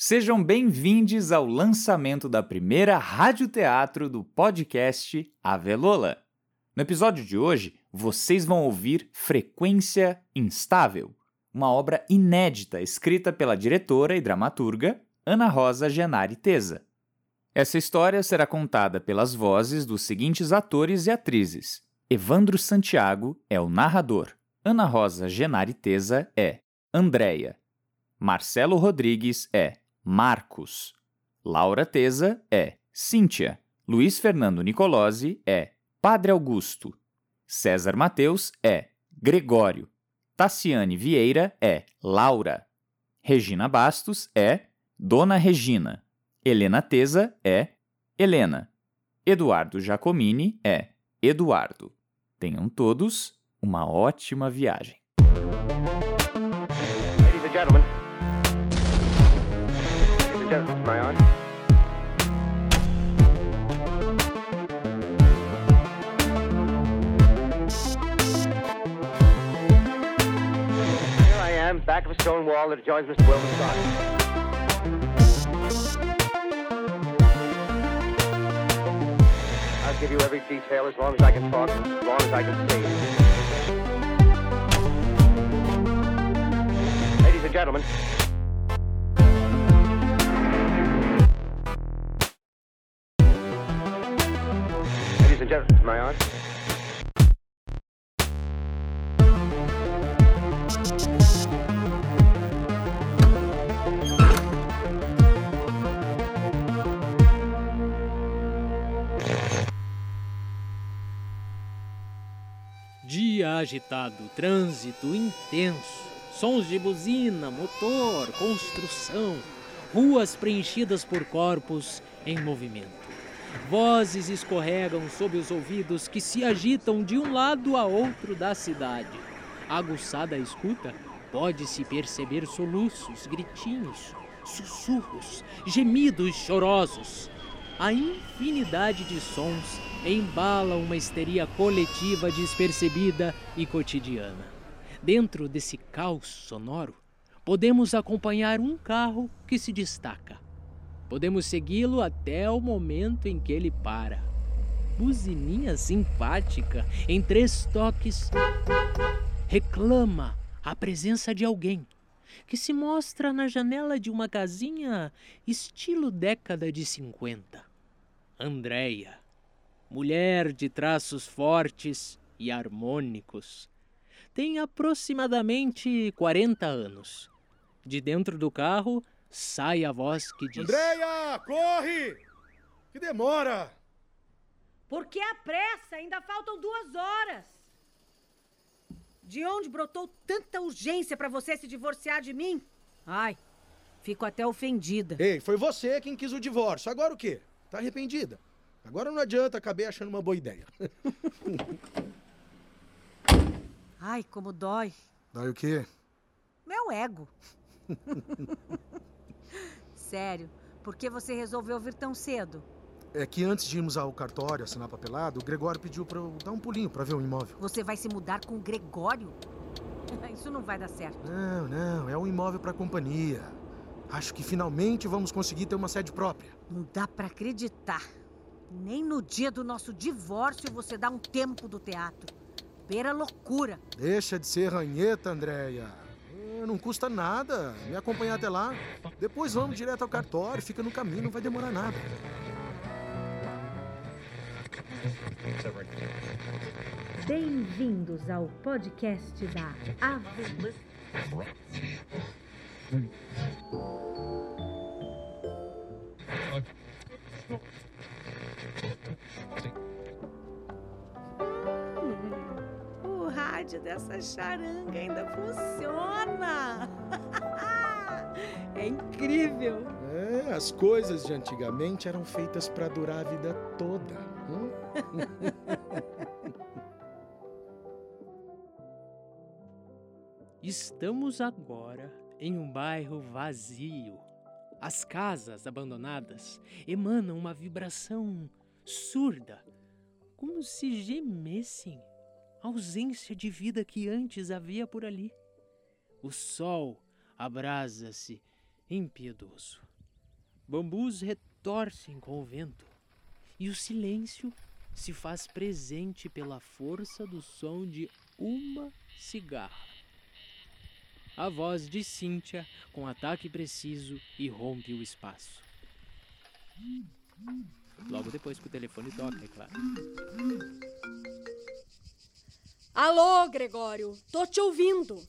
Sejam bem-vindos ao lançamento da primeira radioteatro do podcast Avelola. No episódio de hoje, vocês vão ouvir Frequência Instável, uma obra inédita escrita pela diretora e dramaturga Ana Rosa Genari Teza. Essa história será contada pelas vozes dos seguintes atores e atrizes. Evandro Santiago é o narrador. Ana Rosa Genari Teza é Andréia. Marcelo Rodrigues é Marcos. Laura Teza é Cíntia. Luiz Fernando Nicolosi é Padre Augusto. César Mateus é Gregório. Tassiane Vieira é Laura. Regina Bastos é Dona Regina. Helena Teza é Helena. Eduardo Giacomini é Eduardo. Tenham todos uma ótima viagem. Am I on? Here I am, back of a stone wall that adjoins Mr. Wilbur's side. I'll give you every detail as long as I can talk, as long as I can see. Ladies and gentlemen. Dia agitado, trânsito intenso, sons de buzina, motor, construção, ruas preenchidas por corpos em movimento. Vozes escorregam sob os ouvidos que se agitam de um lado a outro da cidade. Aguçada a escuta, pode-se perceber soluços, gritinhos, sussurros, gemidos chorosos. A infinidade de sons embala uma histeria coletiva despercebida e cotidiana. Dentro desse caos sonoro, podemos acompanhar um carro que se destaca. Podemos segui-lo até o momento em que ele para. Buzininha simpática, em três toques, reclama a presença de alguém que se mostra na janela de uma casinha estilo década de 50. Andréia, mulher de traços fortes e harmônicos, tem aproximadamente 40 anos. De dentro do carro sai a voz que diz: Andréia, corre! Que demora! Por que a pressa? Ainda faltam duas horas. De onde brotou tanta urgência para você se divorciar de mim? Ai, fico até ofendida. Ei, foi você quem quis o divórcio. Agora o quê? Tá arrependida? Agora não adianta, acabei achando uma boa ideia. Ai, como dói. Daí o quê? Meu ego. Sério, por que você resolveu vir tão cedo? É que antes de irmos ao cartório assinar papelado, o Gregório pediu pra eu dar um pulinho pra ver o imóvel. Você vai se mudar com o Gregório? Isso não vai dar certo. Não, não, é um imóvel pra companhia. Acho que finalmente vamos conseguir ter uma sede própria. Não dá pra acreditar. Nem no dia do nosso divórcio você dá um tempo do teatro. Pera loucura. Deixa de ser ranheta, Andréia. Não custa nada me acompanhar até lá. Depois vamos direto ao cartório, fica no caminho, não vai demorar nada. Bem-vindos ao podcast da Ave. Rádio dessa charanga ainda funciona. É incrível. É, as coisas de antigamente eram feitas pra durar a vida toda. hum? Estamos agora em um bairro vazio. As casas abandonadas emanam uma vibração surda, como se gemessem a ausência de vida que antes havia por ali. O sol abrasa-se impiedoso. Bambus retorcem com o vento e o silêncio se faz presente pela força do som de uma cigarra. A voz de Cíntia com ataque preciso irrompe o espaço. Logo depois que o telefone toca, é claro. Alô, Gregório, tô te ouvindo.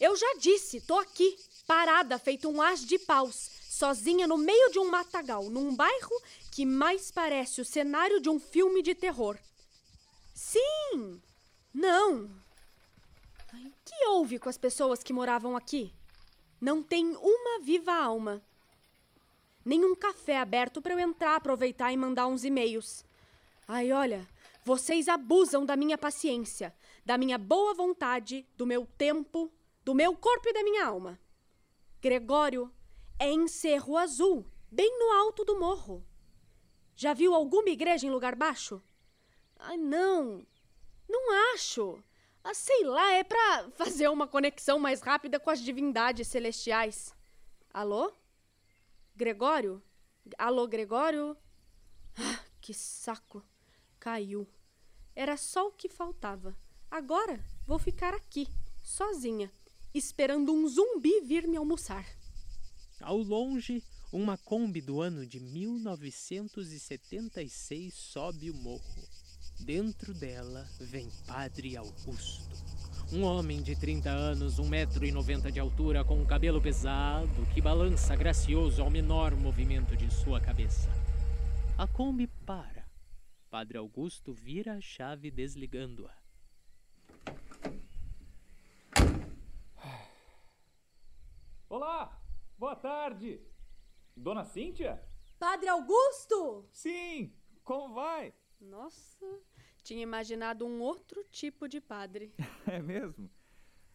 Eu já disse, tô aqui, parada, feito um as de paus, sozinha no meio de um matagal, num bairro que mais parece o cenário de um filme de terror. Sim! Não! O que houve com as pessoas que moravam aqui? Não tem uma viva alma. Nenhum café aberto para eu entrar, aproveitar e mandar uns e-mails. Ai, olha, vocês abusam da minha paciência, da minha boa vontade, do meu tempo, do meu corpo e da minha alma. Gregório, é em Cerro Azul, bem no alto do morro. Já viu alguma igreja em lugar baixo? Ai, não. Não acho. Ah, sei lá, é pra fazer uma conexão mais rápida com as divindades celestiais. Alô? Gregório? Alô, Gregório? Ah, que saco. Caiu. Era só o que faltava. Agora vou ficar aqui, sozinha, esperando um zumbi vir me almoçar. Ao longe, uma Kombi do ano de 1976 sobe o morro. Dentro dela vem Padre Augusto. Um homem de 30 anos, 1,90m de altura, com um cabelo pesado que balança gracioso ao menor movimento de sua cabeça. A Kombi para. Padre Augusto vira a chave desligando-a. Olá! Boa tarde! Dona Cíntia? Padre Augusto! Sim! Como vai? Nossa, tinha imaginado um outro tipo de padre. É mesmo?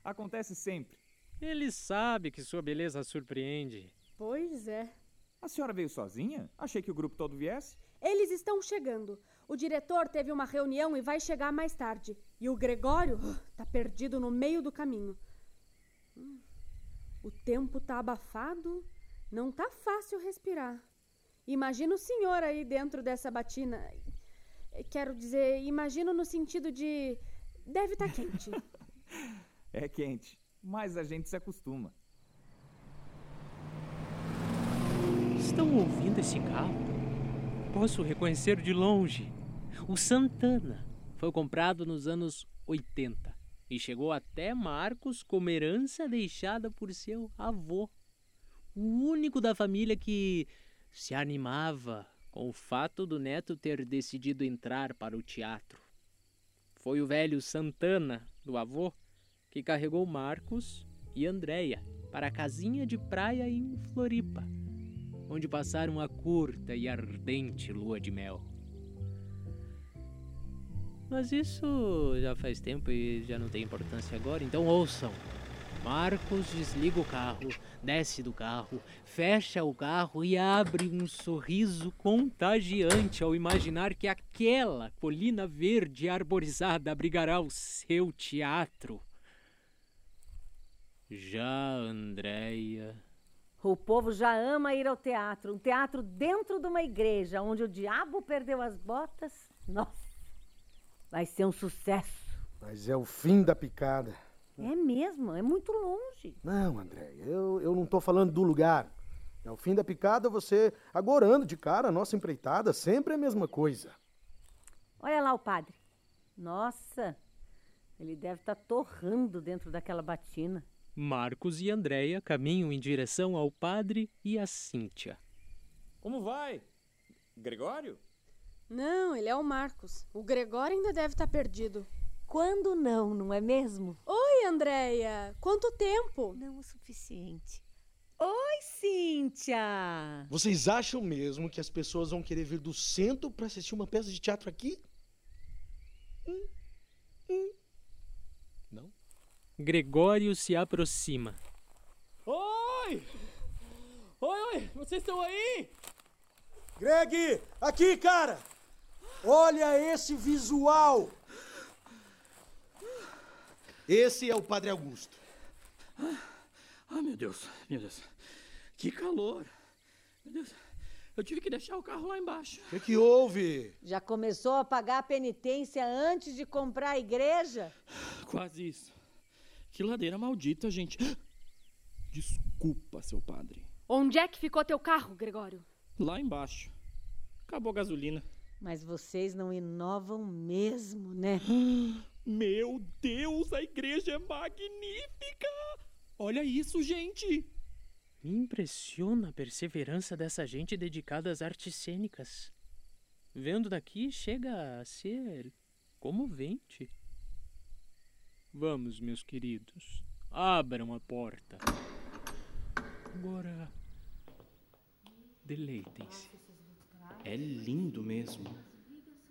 Acontece sempre. Ele sabe que sua beleza surpreende. Pois é. A senhora veio sozinha? Achei que o grupo todo viesse. Eles estão chegando. O diretor teve uma reunião e vai chegar mais tarde. E o Gregório uh, tá perdido no meio do caminho. Hum, O tempo tá abafado, não tá fácil respirar. Imagina o senhor aí dentro dessa batina. Quero dizer, imagino no sentido de. Deve estar quente. É quente, mas a gente se acostuma. Estão ouvindo esse carro? Posso reconhecer de longe. O Santana foi comprado nos anos 80 e chegou até Marcos como herança deixada por seu avô. O único da família que se animava com o fato do neto ter decidido entrar para o teatro. Foi o velho Santana, do avô, que carregou Marcos e Andréia para a casinha de praia em Floripa, onde passaram a curta e ardente lua de mel. Mas isso já faz tempo e já não tem importância agora, então ouçam. Marcos desliga o carro, desce do carro, fecha o carro e abre um sorriso contagiante ao imaginar que aquela colina verde arborizada abrigará o seu teatro. Já Andréia. O povo já ama ir ao teatro. Um teatro dentro de uma igreja, onde o diabo perdeu as botas. Nossa, vai ser um sucesso. Mas é o fim da picada. É mesmo, é muito longe. Não, André, eu, eu não tô falando do lugar. É o fim da picada você agorando de cara a nossa empreitada, sempre a mesma coisa. Olha lá o padre. Nossa, ele deve estar torrando dentro daquela batina. Marcos e Andréia caminham em direção ao padre e a Cíntia. Como vai? Gregório? Não, ele é o Marcos. O Gregório ainda deve estar perdido. Quando não, não é mesmo? Oi, Andréia. Quanto tempo? Não o suficiente. Oi, Cíntia! Vocês acham mesmo que as pessoas vão querer vir do centro para assistir uma peça de teatro aqui? Hum, hum. Não? Gregório se aproxima. Oi! Oi, oi! Vocês estão aí? Greg, aqui, cara! Olha esse visual! Esse é o Padre Augusto. Ah, meu Deus, meu Deus. Que calor. Meu Deus, eu tive que deixar o carro lá embaixo. O que, que houve? Já começou a pagar a penitência antes de comprar a igreja? Quase isso. Que ladeira maldita, gente. Desculpa, seu padre. Onde é que ficou teu carro, Gregório? Lá embaixo. Acabou a gasolina. Mas vocês não inovam mesmo, né? Meu Deus, a igreja é magnífica! Olha isso, gente! Me impressiona a perseverança dessa gente dedicada às artes cênicas. Vendo daqui, chega a ser comovente. Vamos, meus queridos, abram a porta. Agora, deleitem-se. É lindo mesmo.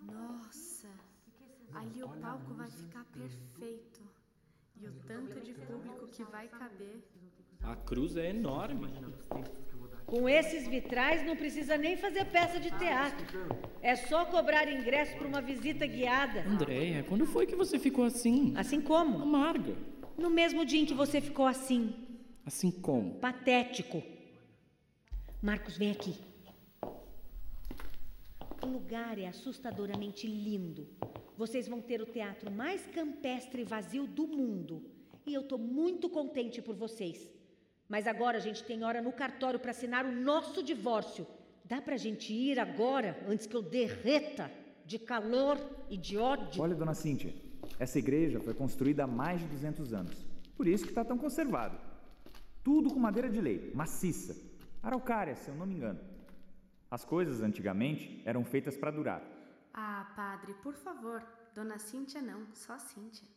Nossa, ali o palco vai ficar perfeito. E o tanto de público que vai caber. A cruz é enorme. Com esses vitrais não precisa nem fazer peça de teatro. É só cobrar ingresso para uma visita guiada. Andréia, quando foi que você ficou assim? Assim como? Amarga. No mesmo dia em que você ficou assim, Assim como? patético. Marcos, vem aqui. O lugar é assustadoramente lindo. Vocês vão ter o teatro mais campestre e vazio do mundo. E eu tô muito contente por vocês. Mas agora a gente tem hora no cartório para assinar o nosso divórcio. Dá pra gente ir agora, antes que eu derreta de calor e de ódio? Olha, dona Cíntia, essa igreja foi construída há mais de 200 anos. Por isso que está tão conservado. Tudo com madeira de lei, maciça. Araucária, se eu não me engano. As coisas antigamente eram feitas para durar. Ah, padre, por favor. Dona Cíntia não, só Cíntia.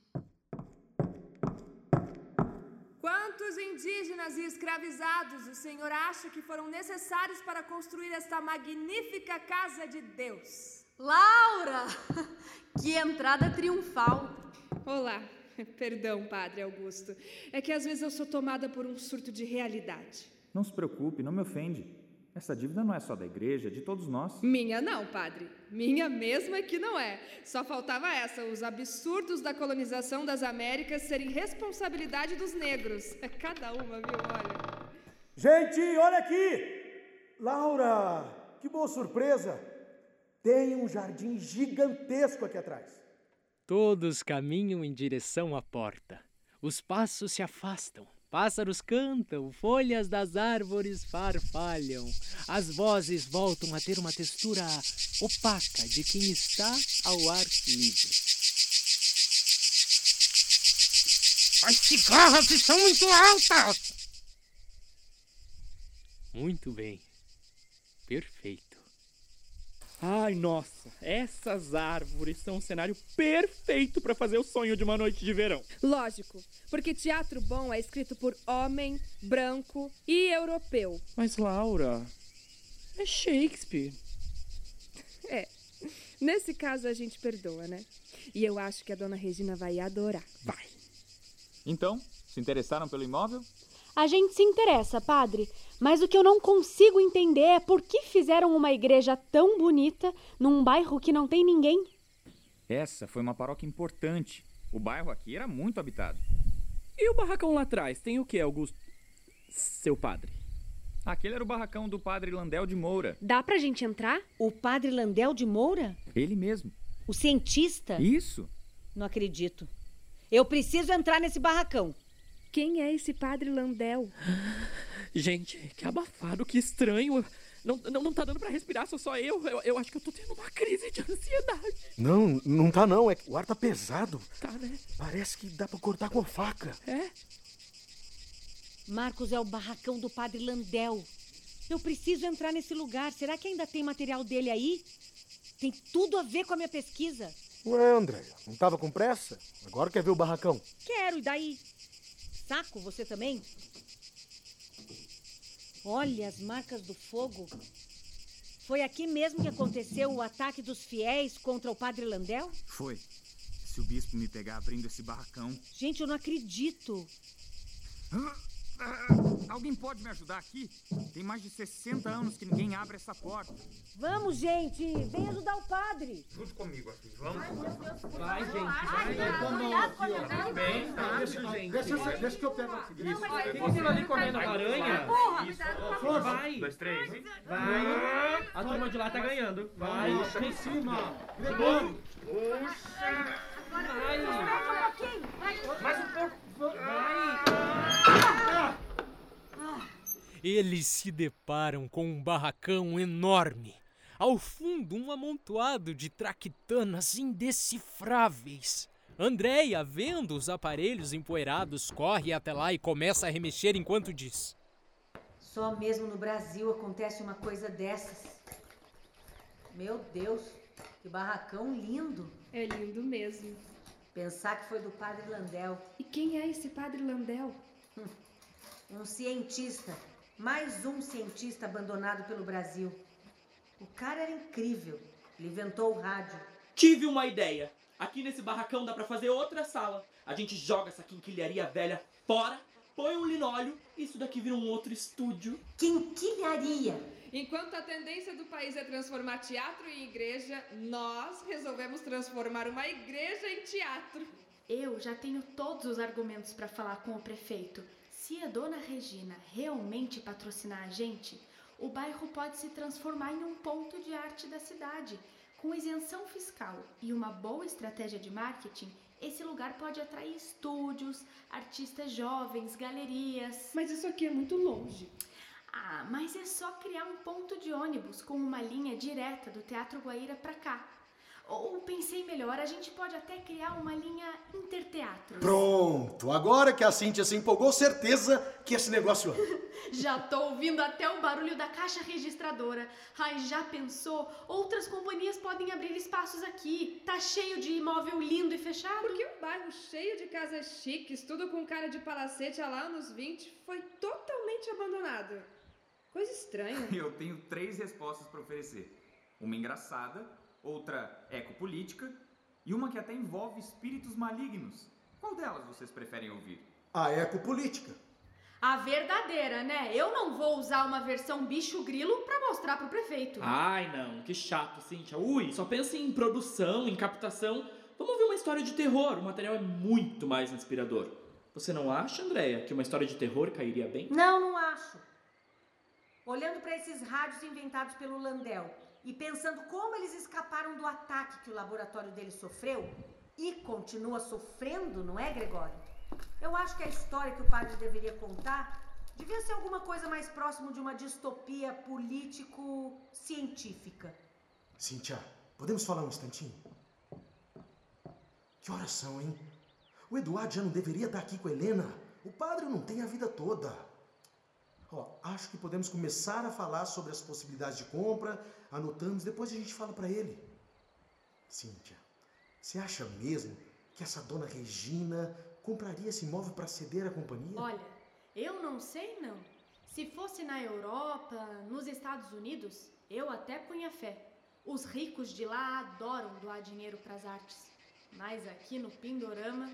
Quantos indígenas e escravizados o senhor acha que foram necessários para construir esta magnífica casa de Deus? Laura! que entrada triunfal! Olá, perdão, padre Augusto. É que às vezes eu sou tomada por um surto de realidade. Não se preocupe, não me ofende. Essa dívida não é só da igreja, é de todos nós. Minha não, padre. Minha mesmo é que não é. Só faltava essa, os absurdos da colonização das Américas serem responsabilidade dos negros. Cada uma, viu? Olha. Gente, olha aqui! Laura, que boa surpresa! Tem um jardim gigantesco aqui atrás. Todos caminham em direção à porta. Os passos se afastam. Pássaros cantam, folhas das árvores farfalham. As vozes voltam a ter uma textura opaca de quem está ao ar livre. As cigarras estão muito altas! Muito bem. Perfeito. Ai, nossa, essas árvores são um cenário perfeito para fazer o sonho de uma noite de verão. Lógico, porque teatro bom é escrito por homem, branco e europeu. Mas, Laura, é Shakespeare. É, nesse caso a gente perdoa, né? E eu acho que a dona Regina vai adorar. Vai. Então, se interessaram pelo imóvel? A gente se interessa, padre, mas o que eu não consigo entender é por que fizeram uma igreja tão bonita num bairro que não tem ninguém. Essa foi uma paróquia importante. O bairro aqui era muito habitado. E o barracão lá atrás, tem o que, Augusto? Seu padre. Aquele era o barracão do padre Landel de Moura. Dá pra gente entrar? O padre Landel de Moura? Ele mesmo. O cientista? Isso. Não acredito. Eu preciso entrar nesse barracão. Quem é esse padre Landel? Gente, que abafado, que estranho. Não, não, não tá dando pra respirar, sou só eu. eu. Eu acho que eu tô tendo uma crise de ansiedade. Não, não tá não. É que o ar tá pesado. Tá, né? Parece que dá pra cortar com a faca. É? Marcos é o barracão do padre Landel. Eu preciso entrar nesse lugar. Será que ainda tem material dele aí? Tem tudo a ver com a minha pesquisa. Ué, André, não tava com pressa? Agora quer ver o barracão? Quero, e daí? Saco, você também? Olha as marcas do fogo. Foi aqui mesmo que aconteceu o ataque dos fiéis contra o padre Landel? Foi. Se o bispo me pegar abrindo esse barracão. Gente, eu não acredito. Ah, alguém pode me ajudar aqui? Tem mais de 60 anos que ninguém abre essa porta. Vamos, gente! Vem ajudar o padre! Junto comigo aqui, vamos? Vai, gente, Ai, vai. não, Vamos não, aqui, ó. não, Bem, não, rápido, não, gente. Deixa, deixa que eu pego aqui. Isso. Tem aquilo ali comendo aranha. Porra! Flor, vai. Dois, três e... Vai. A turma de lá tá ganhando. Vai. Puxa em cima. De novo. Vai. Mais um pouco. Vai. Eles se deparam com um barracão enorme. Ao fundo, um amontoado de traquitanas indecifráveis. Andréia, vendo os aparelhos empoeirados, corre até lá e começa a remexer enquanto diz: Só mesmo no Brasil acontece uma coisa dessas. Meu Deus, que barracão lindo. É lindo mesmo. Pensar que foi do padre Landel. E quem é esse padre Landel? Um cientista. Mais um cientista abandonado pelo Brasil. O cara era incrível. Ele inventou o rádio. Tive uma ideia. Aqui nesse barracão dá pra fazer outra sala. A gente joga essa quinquilharia velha fora, põe um linóleo isso daqui vira um outro estúdio. Quinquilharia! Enquanto a tendência do país é transformar teatro em igreja, nós resolvemos transformar uma igreja em teatro. Eu já tenho todos os argumentos para falar com o prefeito. Se a dona Regina realmente patrocinar a gente, o bairro pode se transformar em um ponto de arte da cidade. Com isenção fiscal e uma boa estratégia de marketing, esse lugar pode atrair estúdios, artistas jovens, galerias. Mas isso aqui é muito longe. Ah, mas é só criar um ponto de ônibus com uma linha direta do Teatro Guaíra pra cá. Ou pensei melhor, a gente pode até criar uma linha interteatros. Pronto, agora que a Cíntia se empolgou, certeza que esse negócio. Já tô ouvindo até o barulho da caixa registradora. Ai, já pensou? Outras companhias podem abrir espaços aqui. Tá cheio de imóvel lindo e fechado. Porque o bairro cheio de casas chiques, tudo com cara de palacete há lá anos 20, foi totalmente abandonado. Coisa estranha. Eu tenho três respostas para oferecer. Uma engraçada, outra ecopolítica e uma que até envolve espíritos malignos. Qual delas vocês preferem ouvir? A ecopolítica. A verdadeira, né? Eu não vou usar uma versão bicho grilo pra mostrar pro prefeito. Ai, não, que chato, Cíntia. Ui, só pensa em produção, em captação. Vamos ouvir uma história de terror. O material é muito mais inspirador. Você não acha, Andréia, que uma história de terror cairia bem? Não, não acho. Olhando para esses rádios inventados pelo Landel e pensando como eles escaparam do ataque que o laboratório dele sofreu e continua sofrendo, não é, Gregório? Eu acho que a história que o padre deveria contar devia ser alguma coisa mais próximo de uma distopia político-científica. Cíntia, podemos falar um instantinho? Que horas são, hein? O Eduardo já não deveria estar aqui com a Helena. O padre não tem a vida toda. Ó, acho que podemos começar a falar sobre as possibilidades de compra, anotamos, depois a gente fala para ele. Cíntia, você acha mesmo que essa dona Regina compraria esse imóvel para ceder à companhia? Olha, eu não sei não. Se fosse na Europa, nos Estados Unidos, eu até punha fé. Os ricos de lá adoram doar dinheiro para as artes. Mas aqui no Pindorama,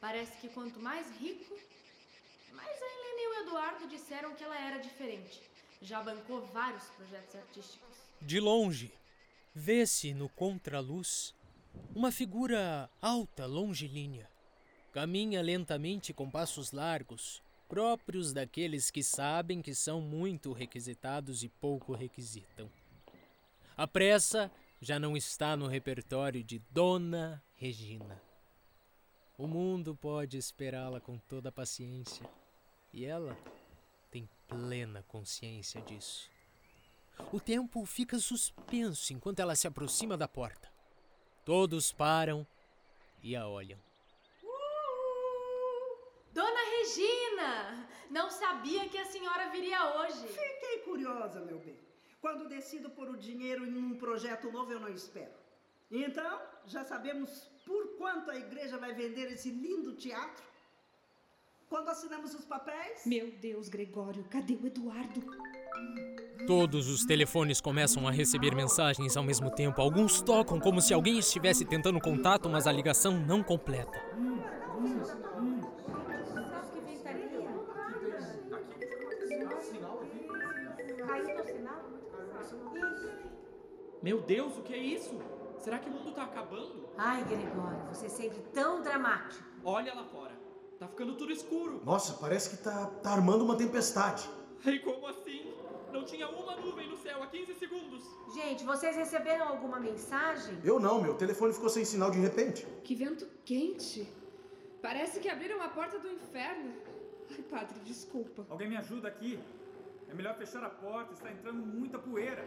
parece que quanto mais rico, mais a Helena e o Eduardo disseram que ela era diferente. Já bancou vários projetos artísticos. De longe, vê-se no contraluz uma figura alta, longilínea. Caminha lentamente com passos largos, próprios daqueles que sabem que são muito requisitados e pouco requisitam. A pressa já não está no repertório de Dona Regina. O mundo pode esperá-la com toda a paciência, e ela tem plena consciência disso. O tempo fica suspenso enquanto ela se aproxima da porta. Todos param e a olham. Dona Regina! Não sabia que a senhora viria hoje. Fiquei curiosa, meu bem. Quando decido pôr o dinheiro em um projeto novo, eu não espero. Então, já sabemos por quanto a igreja vai vender esse lindo teatro? Quando assinamos os papéis? Meu Deus, Gregório, cadê o Eduardo? Todos os telefones começam a receber mensagens ao mesmo tempo. Alguns tocam como se alguém estivesse tentando contato, mas a ligação não completa. Meu Deus, o que é isso? Será que o mundo tá acabando? Ai, Gregório, você é sempre tão dramático. Olha lá fora. Tá ficando tudo escuro. Nossa, parece que tá, tá armando uma tempestade. E como assim? Não tinha uma nuvem no céu há 15 segundos. Gente, vocês receberam alguma mensagem? Eu não, meu telefone ficou sem sinal de repente. Que vento quente. Parece que abriram a porta do inferno. Ai, padre, desculpa. Alguém me ajuda aqui? É melhor fechar a porta, está entrando muita poeira.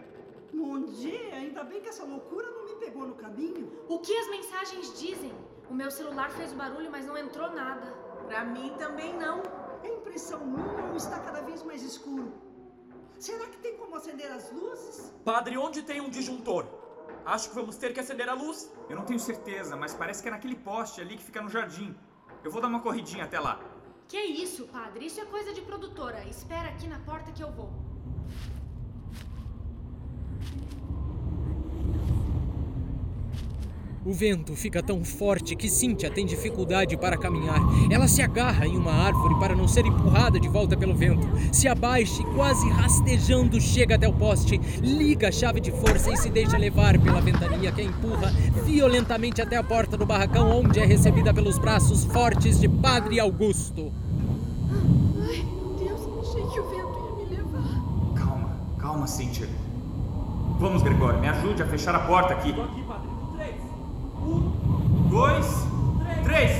Bom dia, ainda bem que essa loucura não me pegou no caminho. O que as mensagens dizem? O meu celular fez barulho, mas não entrou nada. Pra mim também não. É impressão minha ou está cada vez mais escuro? Será que tem como acender as luzes? Padre, onde tem um disjuntor? Acho que vamos ter que acender a luz. Eu não tenho certeza, mas parece que é naquele poste ali que fica no jardim. Eu vou dar uma corridinha até lá. Que isso, padre? Isso é coisa de produtora. Espera aqui na porta que eu vou. O vento fica tão forte que Cynthia tem dificuldade para caminhar. Ela se agarra em uma árvore para não ser empurrada de volta pelo vento. Se abaixa e, quase rastejando, chega até o poste, liga a chave de força e se deixa levar pela ventania que a empurra violentamente até a porta do barracão, onde é recebida pelos braços fortes de Padre Augusto. Ai, meu Deus, achei que o vento ia me levar. Calma, calma, Cynthia. Vamos, Gregório, me ajude a fechar a porta aqui. Tô aqui, padre. Três. Um, dois, três.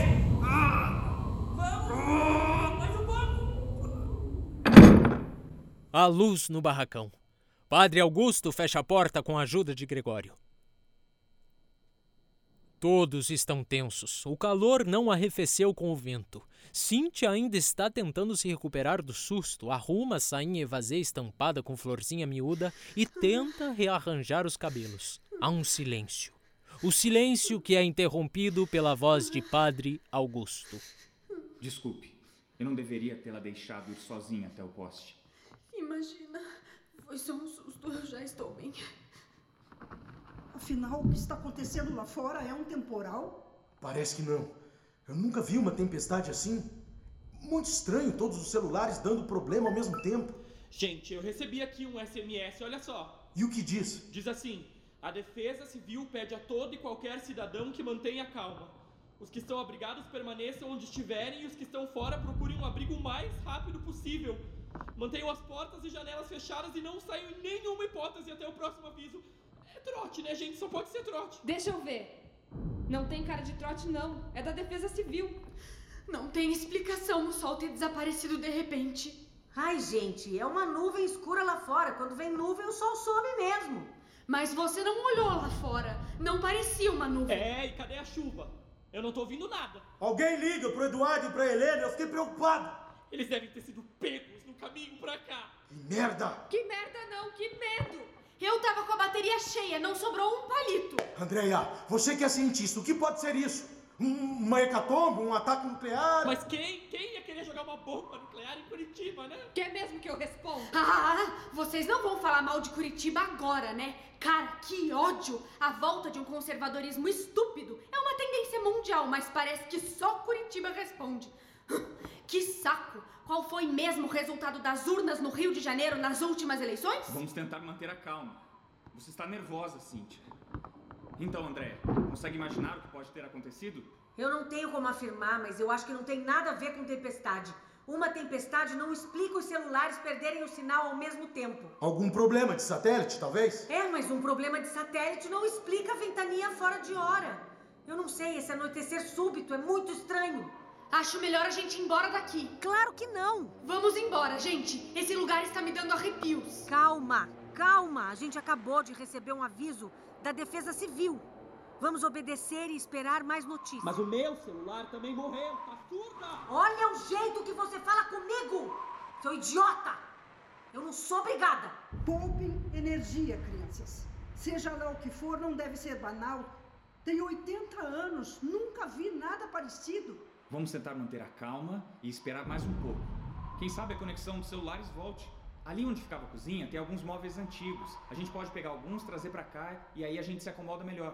A luz no barracão. Padre Augusto fecha a porta com a ajuda de Gregório. Todos estão tensos. O calor não arrefeceu com o vento. Cynthia ainda está tentando se recuperar do susto, arruma a sainha evasê estampada com florzinha miúda e tenta rearranjar os cabelos. Há um silêncio. O silêncio que é interrompido pela voz de Padre Augusto. Desculpe, eu não deveria tê-la deixado ir sozinha até o poste. Imagina, foi só um susto, eu já estou bem. Afinal, o que está acontecendo lá fora é um temporal? Parece que não. Eu nunca vi uma tempestade assim. Muito estranho, todos os celulares dando problema ao mesmo tempo. Gente, eu recebi aqui um SMS, olha só. E o que diz? Diz assim: a Defesa Civil pede a todo e qualquer cidadão que mantenha calma. Os que estão abrigados permaneçam onde estiverem e os que estão fora procurem um abrigo o mais rápido possível. Mantenham as portas e janelas fechadas e não saiam em nenhuma hipótese até o próximo aviso. É trote, né, gente? Só pode ser trote. Deixa eu ver. Não tem cara de trote, não. É da Defesa Civil. Não tem explicação o sol ter desaparecido de repente. Ai, gente, é uma nuvem escura lá fora. Quando vem nuvem, o sol some mesmo. Mas você não olhou lá fora. Não parecia uma nuvem. É, e cadê a chuva? Eu não tô ouvindo nada. Alguém liga pro Eduardo e pra Helena, eu fiquei preocupado. Eles devem ter sido pegos no caminho pra cá. Que merda! Que merda não, que medo! Eu tava com a bateria cheia, não sobrou um palito. Andréia, você que é cientista, o que pode ser isso? Um, uma hecatombe, um ataque nuclear? Mas quem, quem ia querer jogar uma bomba nuclear em Curitiba, né? Quer mesmo que eu responda? Ah, vocês não vão falar mal de Curitiba agora, né? Cara, que ódio! A volta de um conservadorismo estúpido é uma tendência mundial, mas parece que só Curitiba responde. Que saco! Qual foi mesmo o resultado das urnas no Rio de Janeiro nas últimas eleições? Vamos tentar manter a calma. Você está nervosa, Cynthia. Então, André, consegue imaginar o que pode ter acontecido? Eu não tenho como afirmar, mas eu acho que não tem nada a ver com tempestade. Uma tempestade não explica os celulares perderem o sinal ao mesmo tempo. Algum problema de satélite, talvez? É, mas um problema de satélite não explica a ventania fora de hora. Eu não sei, esse anoitecer súbito é muito estranho. Acho melhor a gente ir embora daqui. Claro que não! Vamos embora, gente. Esse lugar está me dando arrepios. Calma, calma. A gente acabou de receber um aviso da Defesa Civil. Vamos obedecer e esperar mais notícias. Mas o meu celular também morreu, tá surda? Olha o jeito que você fala comigo, seu idiota! Eu não sou obrigada. Poupem energia, crianças. Seja lá o que for, não deve ser banal. Tenho 80 anos, nunca vi nada parecido. Vamos tentar manter a calma e esperar mais um pouco. Quem sabe a conexão dos celulares volte. Ali onde ficava a cozinha tem alguns móveis antigos. A gente pode pegar alguns, trazer pra cá e aí a gente se acomoda melhor.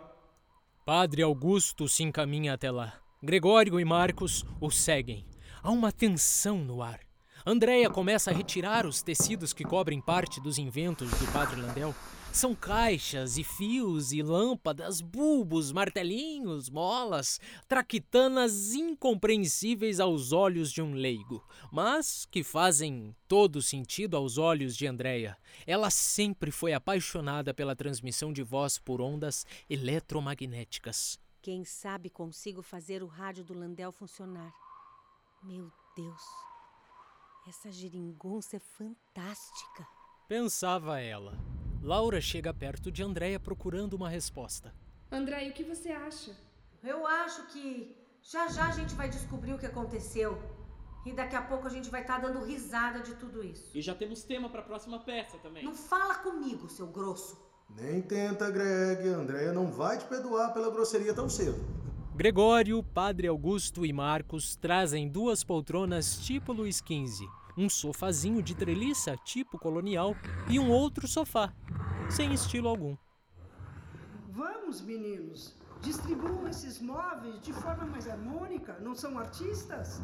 Padre Augusto se encaminha até lá. Gregório e Marcos o seguem. Há uma tensão no ar. Andréia começa a retirar os tecidos que cobrem parte dos inventos do Padre Landel. São caixas e fios e lâmpadas, bulbos, martelinhos, molas, traquitanas incompreensíveis aos olhos de um leigo, mas que fazem todo sentido aos olhos de Andréia. Ela sempre foi apaixonada pela transmissão de voz por ondas eletromagnéticas. Quem sabe consigo fazer o rádio do Landel funcionar. Meu Deus, essa geringonça é fantástica. Pensava ela. Laura chega perto de Andréia procurando uma resposta. André, o que você acha? Eu acho que já já a gente vai descobrir o que aconteceu. E daqui a pouco a gente vai estar dando risada de tudo isso. E já temos tema para a próxima peça também. Não fala comigo, seu grosso. Nem tenta, Greg. Andréia não vai te perdoar pela grosseria tão cedo. Gregório, Padre Augusto e Marcos trazem duas poltronas tipo Luiz XV, um sofazinho de treliça tipo colonial e um outro sofá, sem estilo algum. Vamos, meninos. Distribuam esses móveis de forma mais harmônica. Não são artistas?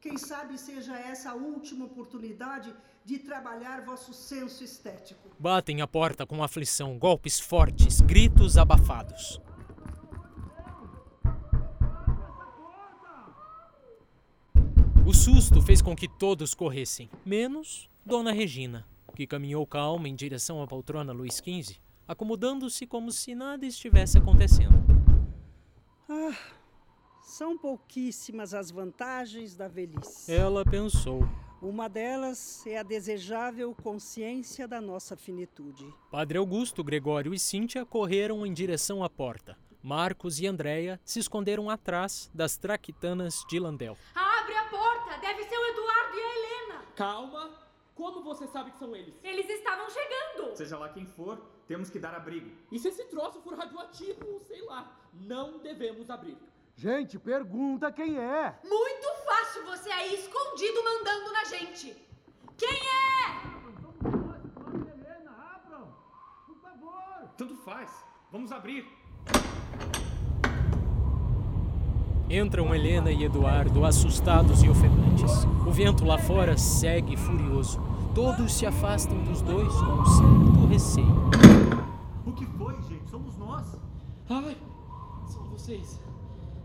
Quem sabe seja essa a última oportunidade de trabalhar vosso senso estético. Batem a porta com aflição, golpes fortes, gritos abafados. O susto fez com que todos corressem, menos Dona Regina, que caminhou calma em direção à poltrona Luiz XV, acomodando-se como se nada estivesse acontecendo. Ah, são pouquíssimas as vantagens da velhice. Ela pensou. Uma delas é a desejável consciência da nossa finitude. Padre Augusto, Gregório e Cíntia correram em direção à porta. Marcos e Andréia se esconderam atrás das traquitanas de Landel. Abre a porta! Deve ser o Eduardo e a Helena! Calma! Como você sabe que são eles? Eles estavam chegando! Seja lá quem for, temos que dar abrigo. E se esse troço for radioativo, sei lá, não devemos abrir. Gente, pergunta quem é. Muito fácil você aí escondido mandando na gente. Quem é? Helena, abram! Por favor! Tanto faz. Vamos abrir. Entram Helena e Eduardo, assustados e ofegantes. O vento lá fora segue furioso. Todos se afastam dos dois com um certo receio. O que foi, gente? Somos nós. Ai, são vocês.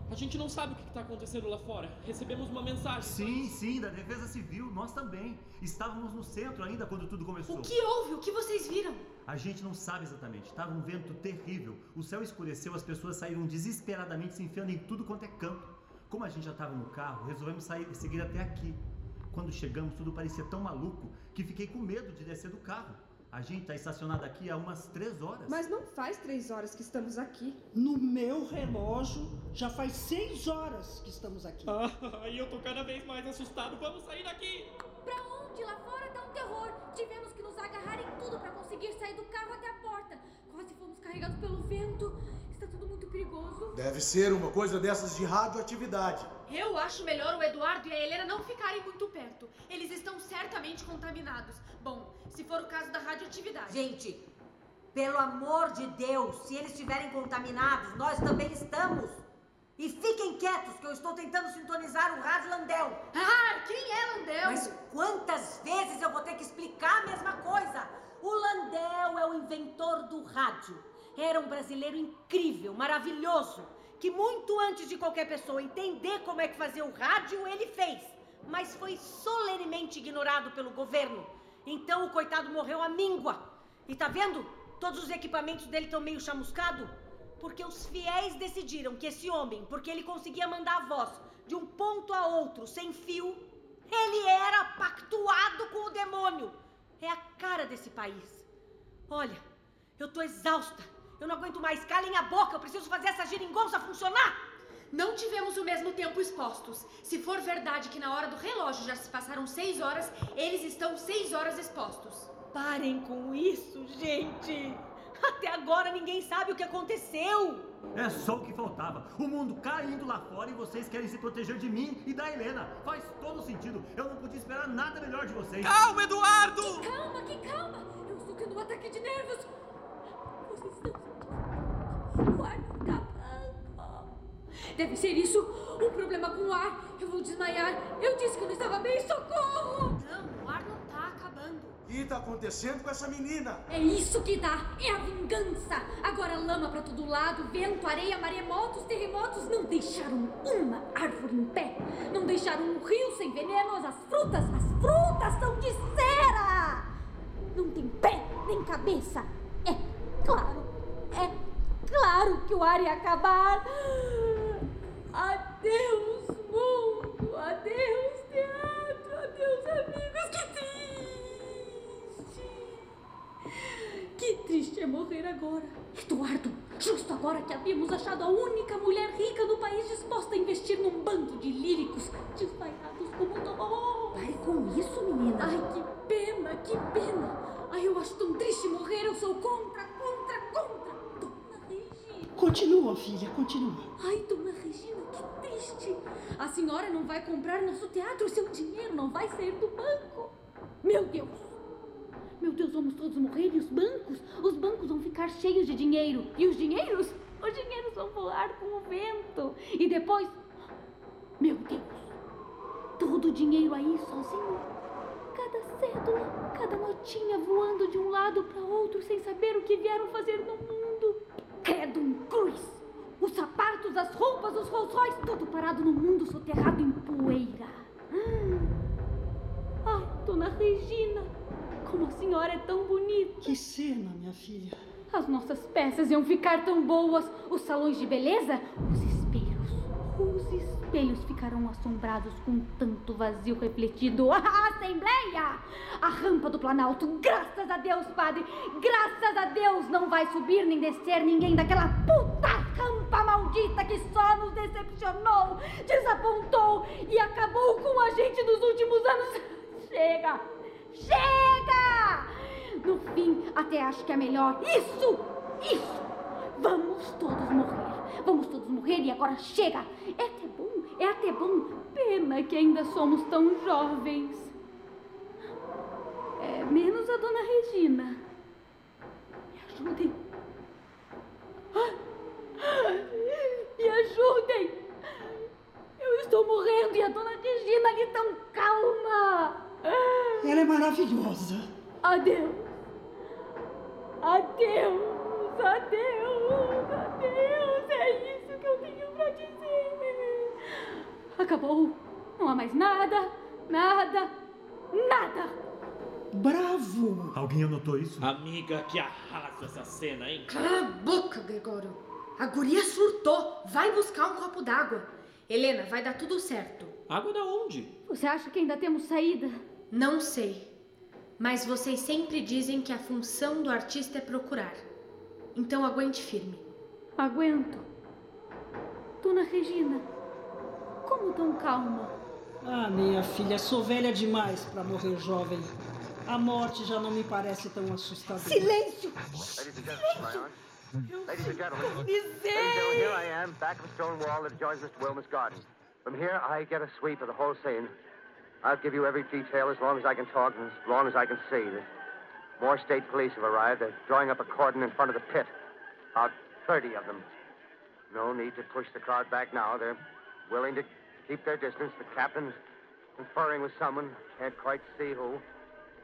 A gente não sabe o que está acontecendo lá fora. Recebemos uma mensagem. Sim, sim, da Defesa Civil, nós também. Estávamos no centro ainda quando tudo começou. O que houve? O que vocês viram? A gente não sabe exatamente. Estava um vento terrível. O céu escureceu, as pessoas saíram desesperadamente se enfiando em tudo quanto é canto. Como a gente já estava no carro, resolvemos sair, seguir até aqui. Quando chegamos, tudo parecia tão maluco que fiquei com medo de descer do carro. A gente está estacionado aqui há umas três horas. Mas não faz três horas que estamos aqui. No meu relógio, já faz seis horas que estamos aqui. Ah, e eu tô cada vez mais assustado. Vamos sair daqui! Pra onde? Lá fora tá um terror. Tivemos que nos agarrar tudo pra conseguir sair do carro até a porta. Quase fomos carregados pelo vento. Está tudo muito perigoso. Deve ser uma coisa dessas de radioatividade. Eu acho melhor o Eduardo e a Helena não ficarem muito perto. Eles estão certamente contaminados. Bom, se for o caso da radioatividade. Gente, pelo amor de Deus, se eles estiverem contaminados, nós também estamos. E fiquem quietos, que eu estou tentando sintonizar o rádio Landel. Ah, quem é Landel? Mas quantas vezes eu vou ter que explicar a mesma coisa? O Landel é o inventor do rádio. Era um brasileiro incrível, maravilhoso, que muito antes de qualquer pessoa entender como é que fazia o rádio, ele fez. Mas foi solenemente ignorado pelo governo. Então o coitado morreu à míngua. E tá vendo? Todos os equipamentos dele estão meio chamuscados. Porque os fiéis decidiram que esse homem, porque ele conseguia mandar a voz de um ponto a outro sem fio, ele era pactuado com o demônio. É a cara desse país. Olha, eu tô exausta. Eu não aguento mais. Calem a boca, eu preciso fazer essa geringonça funcionar. Não tivemos o mesmo tempo expostos. Se for verdade que na hora do relógio já se passaram seis horas, eles estão seis horas expostos. Parem com isso, gente. Até agora ninguém sabe o que aconteceu. É só o que faltava. O mundo caindo lá fora e vocês querem se proteger de mim e da Helena. Faz todo sentido. Eu não podia esperar nada melhor de vocês. Calma, Eduardo! Que calma, que calma! Eu estou tendo um ataque de nervos. Vocês estão? O ar não tá bom. Deve ser isso. Um problema com o ar. Eu vou desmaiar. Eu disse que eu não estava bem. Socorro! Não, o ar não que tá acontecendo com essa menina? É isso que dá. É a vingança. Agora lama pra todo lado, vento, areia, maremotos, terremotos. Não deixaram uma árvore em pé. Não deixaram um rio sem venenos. As frutas, as frutas são de cera. Não tem pé nem cabeça. É claro, é claro que o ar ia acabar. Adeus, Que triste é morrer agora. Eduardo, justo agora que havíamos achado a única mulher rica no país disposta a investir num bando de líricos desvairados como dó. Pare com isso, menina. Ai, que pena, que pena. Ai, eu acho tão triste morrer. Eu sou contra, contra, contra. Dona Regina. Continua, filha, continua. Ai, dona Regina, que triste. A senhora não vai comprar nosso teatro. Seu dinheiro não vai sair do banco. Meu Deus. Meu Deus, vamos todos morrer e os bancos? Os bancos vão ficar cheios de dinheiro. E os dinheiros? Os dinheiros vão voar com o vento. E depois. Meu Deus! Todo o dinheiro aí sozinho. Cada cédula, cada notinha voando de um lado para outro sem saber o que vieram fazer no mundo. Credo um cruz! Os sapatos, as roupas, os Royce, tudo parado no mundo soterrado em poeira. Ai, dona Regina, como a senhora é tão bonita. Que cena, minha filha. As nossas peças iam ficar tão boas. Os salões de beleza, os espelhos. Os espelhos ficarão assombrados com tanto vazio refletido. A Assembleia! A rampa do Planalto. Graças a Deus, padre! Graças a Deus não vai subir nem descer ninguém daquela puta rampa maldita que só nos decepcionou, desapontou e acabou com a gente nos últimos anos. Chega! Chega! No fim, até acho que é melhor. Isso! Isso! Vamos todos morrer. Vamos todos morrer e agora chega! É até bom, é até bom. Pena que ainda somos tão jovens. É, menos a dona Regina. Me ajudem. Me ajudem! Eu estou morrendo e a dona Regina ali tão calma. Ela é maravilhosa. Adeus. Adeus. Adeus. Adeus. É isso que eu tenho pra dizer. Acabou. Não há mais nada. Nada. Nada. Bravo! Alguém anotou isso? Amiga, que arrasa essa cena, hein? Cala a boca, Gregório. A guria surtou. Vai buscar um copo d'água. Helena, vai dar tudo certo. Água da onde? Você acha que ainda temos saída? Não sei. Mas vocês sempre dizem que a função do artista é procurar. Então aguente firme. Aguento. Dona Regina, como tão calma? Ah, minha filha, sou velha demais para morrer jovem. A morte já não me parece tão assustadora. Silêncio! Ladies and gentlemen, Ladies and gentlemen, ladies and gentlemen, here I am, back of the stone wall that adjoins Mr. Wilmer's garden. From here, I get a sweep of the whole scene. I'll give you every detail as long as I can talk and as long as I can see. The more state police have arrived. They're drawing up a cordon in front of the pit. About 30 of them. No need to push the crowd back now. They're willing to keep their distance. The captain's conferring with someone. Can't quite see who.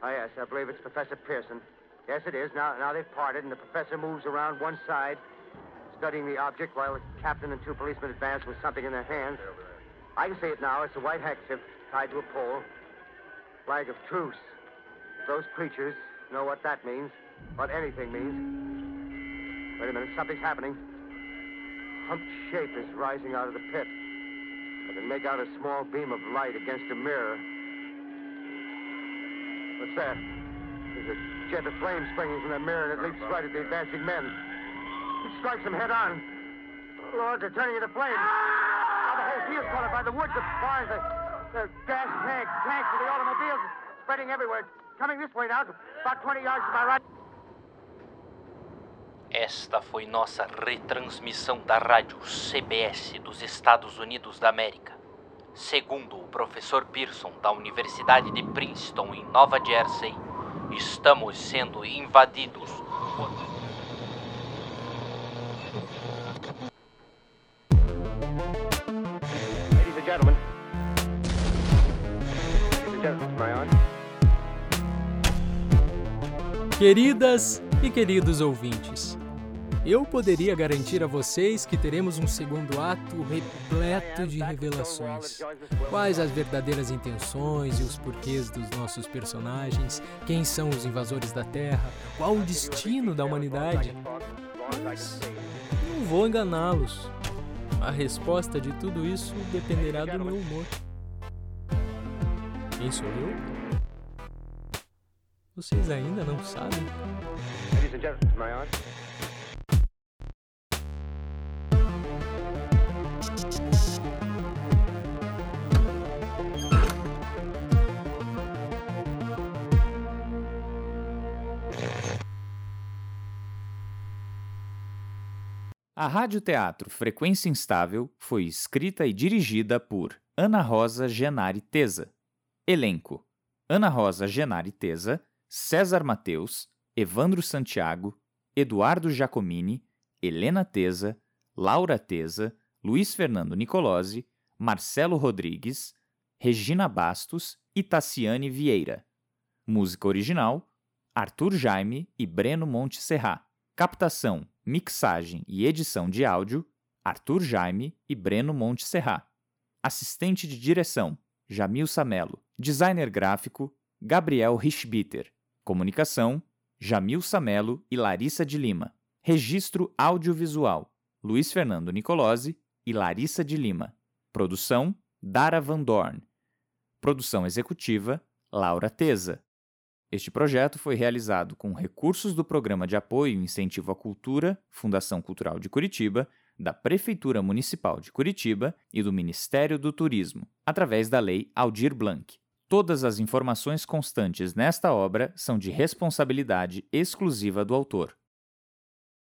Ah, yes, I believe it's Professor Pearson. Yes, it is. Now, now they've parted, and the professor moves around one side, studying the object, while the captain and two policemen advance with something in their hands. I can see it now. It's a white handkerchief tied to a pole. Flag of truce. Those creatures know what that means, what anything means. Wait a minute, something's happening. Humped shape is rising out of the pit. I can make out a small beam of light against a mirror. What's that? There's a jet of flame springing from the mirror, and it leaps right at the advancing men. It strikes them head on. Lord, they're turning into flames. Now the whole field's caught up by the woods, the barns, the, the gas tanks, tanks the automobiles, spreading everywhere. Coming this way now, about 20 yards to my right. Esta foi nossa retransmissão da rádio CBS dos Estados Unidos da América. Segundo o professor Pearson da Universidade de Princeton, em Nova Jersey, estamos sendo invadidos Queridas e queridos ouvintes, eu poderia garantir a vocês que teremos um segundo ato repleto de revelações. Quais as verdadeiras intenções e os porquês dos nossos personagens? Quem são os invasores da Terra? Qual o destino da humanidade? Mas não vou enganá-los. A resposta de tudo isso dependerá do meu humor. Quem sou eu? Vocês ainda não sabem? A Rádio Teatro Frequência Instável foi escrita e dirigida por Ana Rosa Genari Teza. Elenco: Ana Rosa Genari Teza, César Mateus, Evandro Santiago, Eduardo Giacomini, Helena Teza, Laura Teza, Luiz Fernando Nicolosi, Marcelo Rodrigues, Regina Bastos e Tassiane Vieira. Música original: Arthur Jaime e Breno Monte Serra. Captação mixagem e edição de áudio, Arthur Jaime e Breno Monte Serra. Assistente de direção, Jamil Samelo. Designer gráfico, Gabriel Richbiter. Comunicação, Jamil Samelo e Larissa de Lima. Registro audiovisual, Luiz Fernando Nicolosi e Larissa de Lima. Produção, Dara Van Dorn. Produção executiva, Laura Teza. Este projeto foi realizado com recursos do Programa de Apoio e Incentivo à Cultura, Fundação Cultural de Curitiba, da Prefeitura Municipal de Curitiba e do Ministério do Turismo, através da Lei Aldir Blanc. Todas as informações constantes nesta obra são de responsabilidade exclusiva do autor.